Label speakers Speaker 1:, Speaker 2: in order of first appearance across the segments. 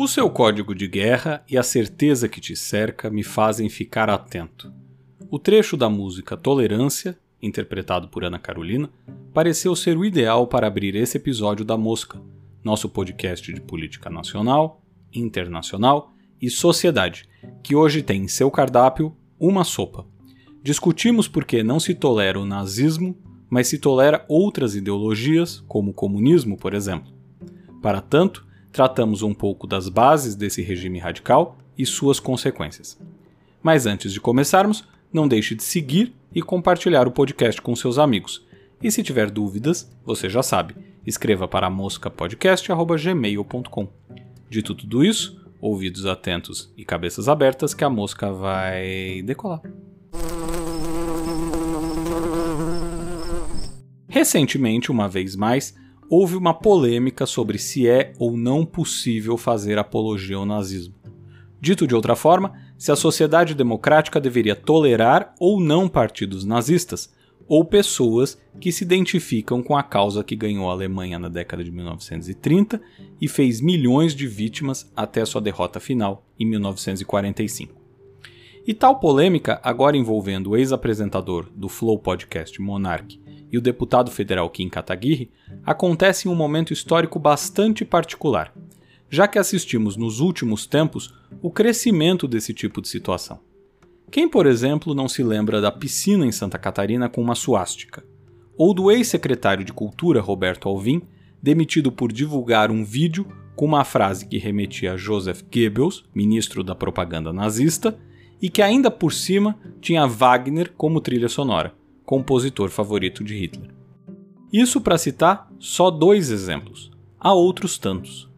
Speaker 1: O seu código de guerra e a certeza que te cerca me fazem ficar atento. O trecho da música Tolerância, interpretado por Ana Carolina, pareceu ser o ideal para abrir esse episódio da Mosca, nosso podcast de política nacional, internacional e sociedade, que hoje tem em seu cardápio uma sopa. Discutimos por que não se tolera o nazismo, mas se tolera outras ideologias, como o comunismo, por exemplo. Para tanto, tratamos um pouco das bases desse regime radical e suas consequências. Mas antes de começarmos, não deixe de seguir e compartilhar o podcast com seus amigos. E se tiver dúvidas, você já sabe, escreva para moscapodcast.gmail.com. Dito tudo isso, ouvidos atentos e cabeças abertas que a mosca vai decolar. Recentemente, uma vez mais, houve uma polêmica sobre se é ou não possível fazer apologia ao nazismo. Dito de outra forma, se a sociedade democrática deveria tolerar ou não partidos nazistas, ou pessoas que se identificam com a causa que ganhou a Alemanha na década de 1930 e fez milhões de vítimas até sua derrota final em 1945. E tal polêmica, agora envolvendo o ex-apresentador do Flow Podcast Monarch e o deputado federal Kim Kataguiri, acontece em um momento histórico bastante particular, já que assistimos nos últimos tempos o crescimento desse tipo de situação. Quem, por exemplo, não se lembra da piscina em Santa Catarina com uma suástica? Ou do ex-secretário de Cultura Roberto Alvim, demitido por divulgar um vídeo com uma frase que remetia a Joseph Goebbels, ministro da propaganda nazista, e que ainda por cima tinha Wagner como trilha sonora, compositor favorito de Hitler. Isso para citar só dois exemplos. Há outros tantos.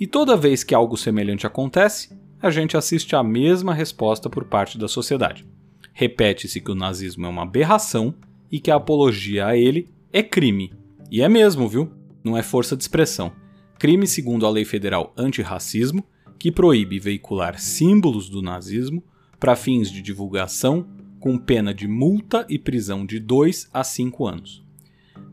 Speaker 1: E toda vez que algo semelhante acontece, a gente assiste à mesma resposta por parte da sociedade. Repete-se que o nazismo é uma aberração e que a apologia a ele é crime. E é mesmo, viu? Não é força de expressão. Crime segundo a Lei Federal Antirracismo, que proíbe veicular símbolos do nazismo para fins de divulgação, com pena de multa e prisão de 2 a 5 anos.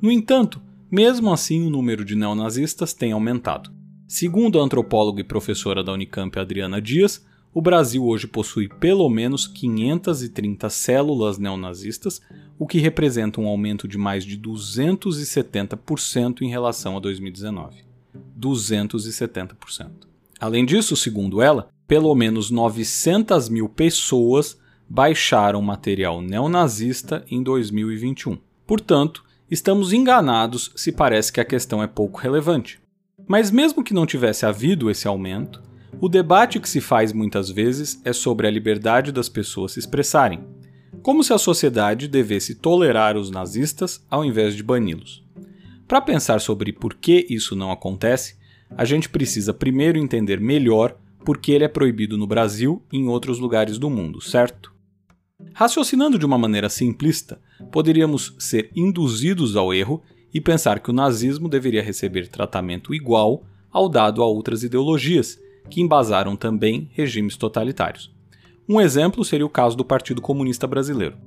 Speaker 1: No entanto, mesmo assim o número de neonazistas tem aumentado. Segundo a antropóloga e professora da Unicamp Adriana Dias, o Brasil hoje possui pelo menos 530 células neonazistas, o que representa um aumento de mais de 270% em relação a 2019. 270%. Além disso, segundo ela, pelo menos 900 mil pessoas baixaram material neonazista em 2021. Portanto, estamos enganados se parece que a questão é pouco relevante. Mas mesmo que não tivesse havido esse aumento, o debate que se faz muitas vezes é sobre a liberdade das pessoas se expressarem, como se a sociedade devesse tolerar os nazistas ao invés de bani-los. Para pensar sobre por que isso não acontece, a gente precisa primeiro entender melhor por que ele é proibido no Brasil e em outros lugares do mundo, certo? Raciocinando de uma maneira simplista, poderíamos ser induzidos ao erro e pensar que o nazismo deveria receber tratamento igual ao dado a outras ideologias, que embasaram também regimes totalitários. Um exemplo seria o caso do Partido Comunista Brasileiro.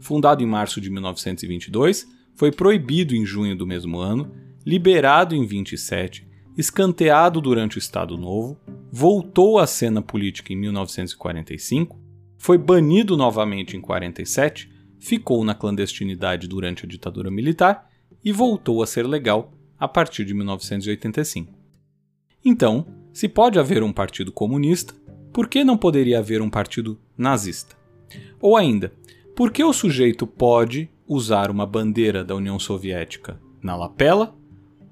Speaker 1: Fundado em março de 1922, foi proibido em junho do mesmo ano, liberado em 27, escanteado durante o Estado Novo, voltou à cena política em 1945, foi banido novamente em 47, ficou na clandestinidade durante a ditadura militar e voltou a ser legal a partir de 1985. Então, se pode haver um partido comunista, por que não poderia haver um partido nazista? Ou ainda, por que o sujeito pode usar uma bandeira da União Soviética na lapela,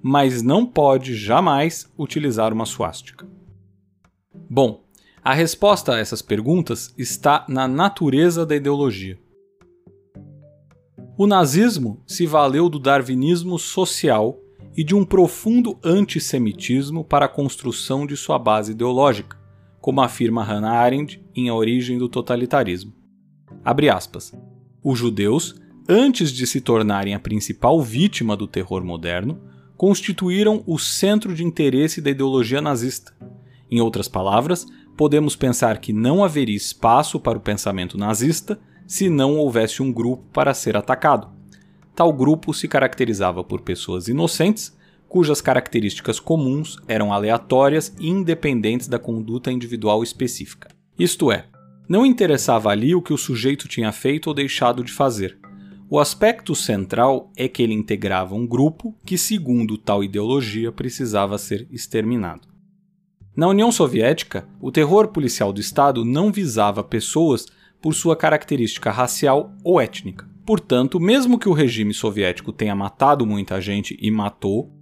Speaker 1: mas não pode jamais utilizar uma suástica? Bom, a resposta a essas perguntas está na natureza da ideologia. O nazismo se valeu do darwinismo social e de um profundo antissemitismo para a construção de sua base ideológica, como afirma Hannah Arendt em A Origem do Totalitarismo. Aspas. Os judeus, antes de se tornarem a principal vítima do terror moderno, constituíram o centro de interesse da ideologia nazista. Em outras palavras, podemos pensar que não haveria espaço para o pensamento nazista se não houvesse um grupo para ser atacado. Tal grupo se caracterizava por pessoas inocentes, cujas características comuns eram aleatórias e independentes da conduta individual específica. Isto é, não interessava ali o que o sujeito tinha feito ou deixado de fazer. O aspecto central é que ele integrava um grupo que, segundo tal ideologia, precisava ser exterminado. Na União Soviética, o terror policial do Estado não visava pessoas por sua característica racial ou étnica. Portanto, mesmo que o regime soviético tenha matado muita gente e matou,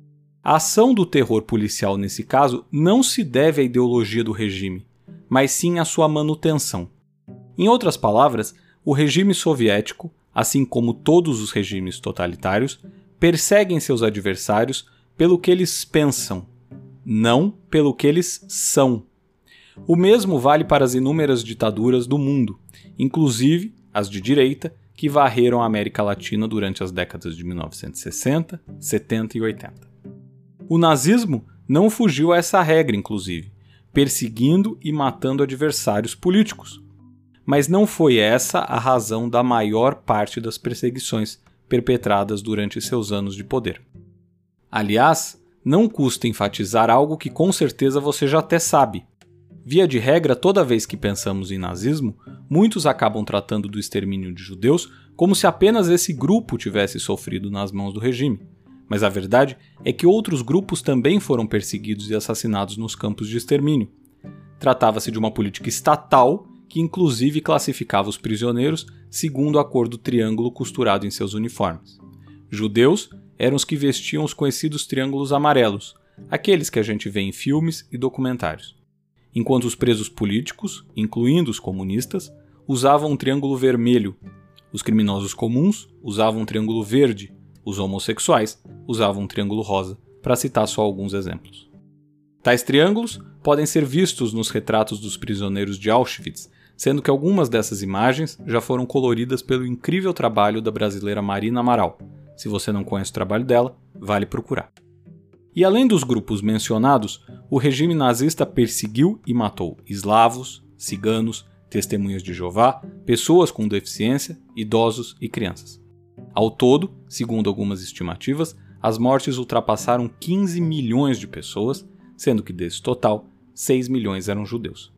Speaker 1: a ação do terror policial nesse caso não se deve à ideologia do regime, mas sim à sua manutenção. Em outras palavras, o regime soviético, assim como todos os regimes totalitários, perseguem seus adversários pelo que eles pensam, não pelo que eles são. O mesmo vale para as inúmeras ditaduras do mundo, inclusive as de direita, que varreram a América Latina durante as décadas de 1960, 70 e 80. O nazismo não fugiu a essa regra, inclusive, perseguindo e matando adversários políticos. Mas não foi essa a razão da maior parte das perseguições perpetradas durante seus anos de poder. Aliás, não custa enfatizar algo que com certeza você já até sabe. Via de regra, toda vez que pensamos em nazismo, muitos acabam tratando do extermínio de judeus como se apenas esse grupo tivesse sofrido nas mãos do regime. Mas a verdade é que outros grupos também foram perseguidos e assassinados nos campos de extermínio. Tratava-se de uma política estatal que inclusive classificava os prisioneiros segundo o acordo triângulo costurado em seus uniformes. Judeus eram os que vestiam os conhecidos triângulos amarelos, aqueles que a gente vê em filmes e documentários. Enquanto os presos políticos, incluindo os comunistas, usavam um triângulo vermelho, os criminosos comuns usavam um triângulo verde, os homossexuais usavam um triângulo rosa, para citar só alguns exemplos. Tais triângulos podem ser vistos nos retratos dos prisioneiros de Auschwitz, sendo que algumas dessas imagens já foram coloridas pelo incrível trabalho da brasileira Marina Amaral, se você não conhece o trabalho dela, vale procurar. E além dos grupos mencionados, o regime nazista perseguiu e matou eslavos, ciganos, testemunhas de Jeová, pessoas com deficiência, idosos e crianças. Ao todo, segundo algumas estimativas, as mortes ultrapassaram 15 milhões de pessoas, sendo que desse total, 6 milhões eram judeus.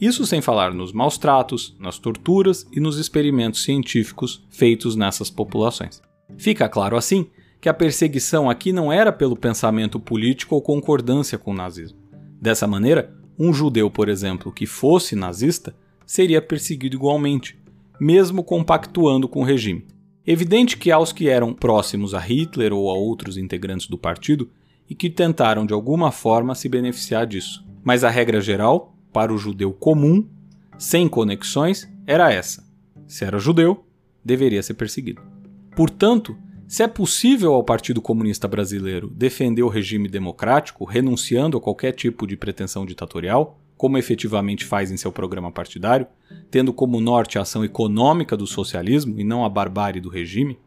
Speaker 1: Isso sem falar nos maus tratos, nas torturas e nos experimentos científicos feitos nessas populações. Fica claro assim que a perseguição aqui não era pelo pensamento político ou concordância com o nazismo. Dessa maneira, um judeu, por exemplo, que fosse nazista seria perseguido igualmente, mesmo compactuando com o regime. Evidente que aos que eram próximos a Hitler ou a outros integrantes do partido e que tentaram de alguma forma se beneficiar disso. Mas a regra geral, para o judeu comum, sem conexões, era essa: se era judeu, deveria ser perseguido. Portanto, se é possível ao Partido Comunista Brasileiro defender o regime democrático, renunciando a qualquer tipo de pretensão ditatorial, como efetivamente faz em seu programa partidário, tendo como norte a ação econômica do socialismo e não a barbárie do regime,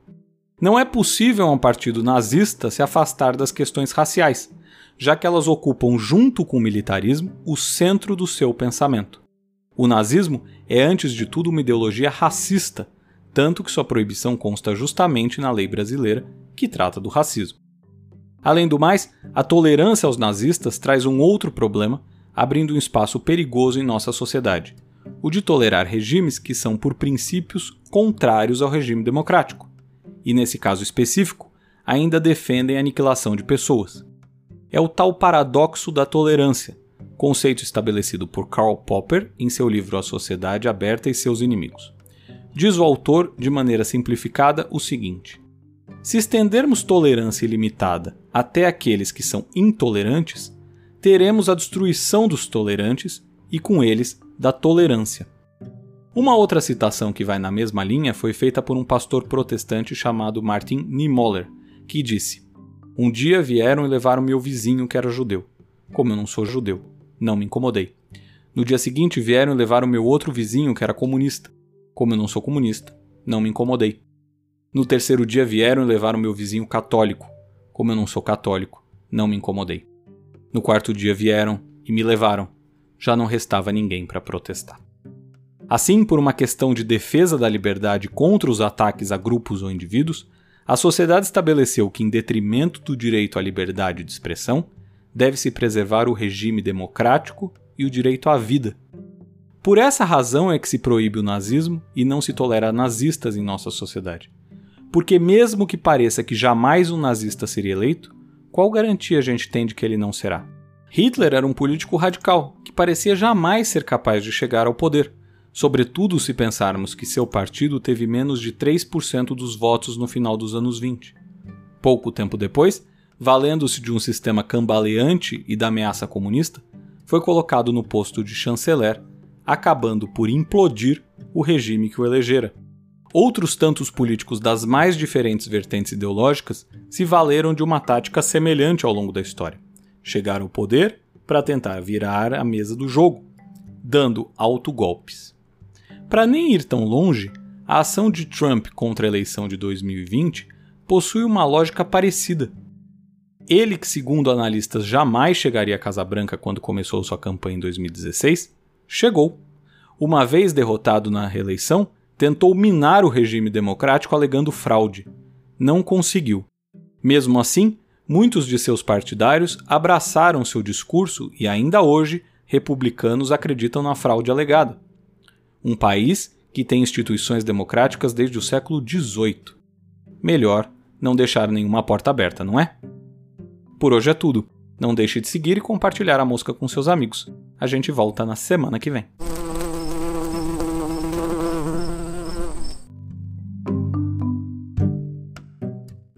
Speaker 1: não é possível a um partido nazista se afastar das questões raciais, já que elas ocupam, junto com o militarismo, o centro do seu pensamento. O nazismo é, antes de tudo, uma ideologia racista tanto que sua proibição consta justamente na lei brasileira, que trata do racismo. Além do mais, a tolerância aos nazistas traz um outro problema, abrindo um espaço perigoso em nossa sociedade: o de tolerar regimes que são, por princípios, contrários ao regime democrático, e nesse caso específico, ainda defendem a aniquilação de pessoas. É o tal paradoxo da tolerância, conceito estabelecido por Karl Popper em seu livro A Sociedade Aberta e seus Inimigos. Diz o autor, de maneira simplificada, o seguinte: Se estendermos tolerância ilimitada até aqueles que são intolerantes, teremos a destruição dos tolerantes e, com eles, da tolerância. Uma outra citação que vai na mesma linha foi feita por um pastor protestante chamado Martin Niemöller, que disse: Um dia vieram e levaram meu vizinho que era judeu. Como eu não sou judeu, não me incomodei. No dia seguinte vieram e levaram meu outro vizinho que era comunista. Como eu não sou comunista, não me incomodei. No terceiro dia vieram e levaram meu vizinho católico. Como eu não sou católico, não me incomodei. No quarto dia vieram e me levaram. Já não restava ninguém para protestar. Assim, por uma questão de defesa da liberdade contra os ataques a grupos ou indivíduos, A sociedade estabeleceu que, em detrimento do direito à liberdade de expressão, deve-se preservar o regime democrático e o direito à vida. Por essa razão é que se proíbe o nazismo e não se tolera nazistas em nossa sociedade. Porque, mesmo que pareça que jamais um nazista seria eleito, qual garantia a gente tem de que ele não será? Hitler era um político radical que parecia jamais ser capaz de chegar ao poder, sobretudo se pensarmos que seu partido teve menos de 3% dos votos no final dos anos 20. Pouco tempo depois, valendo-se de um sistema cambaleante e da ameaça comunista, foi colocado no posto de chanceler, acabando por implodir o regime que o elegera. Outros tantos políticos das mais diferentes vertentes ideológicas se valeram de uma tática semelhante ao longo da história. Chegaram ao poder para tentar virar a mesa do jogo, dando autogolpes. Para nem ir tão longe, a ação de Trump contra a eleição de 2020 possui uma lógica parecida. Ele, que segundo analistas jamais chegaria à Casa Branca quando começou sua campanha em 2016, chegou. Uma vez derrotado na reeleição, tentou minar o regime democrático alegando fraude. Não conseguiu. Mesmo assim, muitos de seus partidários abraçaram seu discurso e ainda hoje republicanos acreditam na fraude alegada. Um país que tem instituições democráticas desde o século XVIII. Melhor não deixar nenhuma porta aberta, não é? Por hoje é tudo. Não deixe de seguir e compartilhar a música com seus amigos. A gente volta na semana que vem.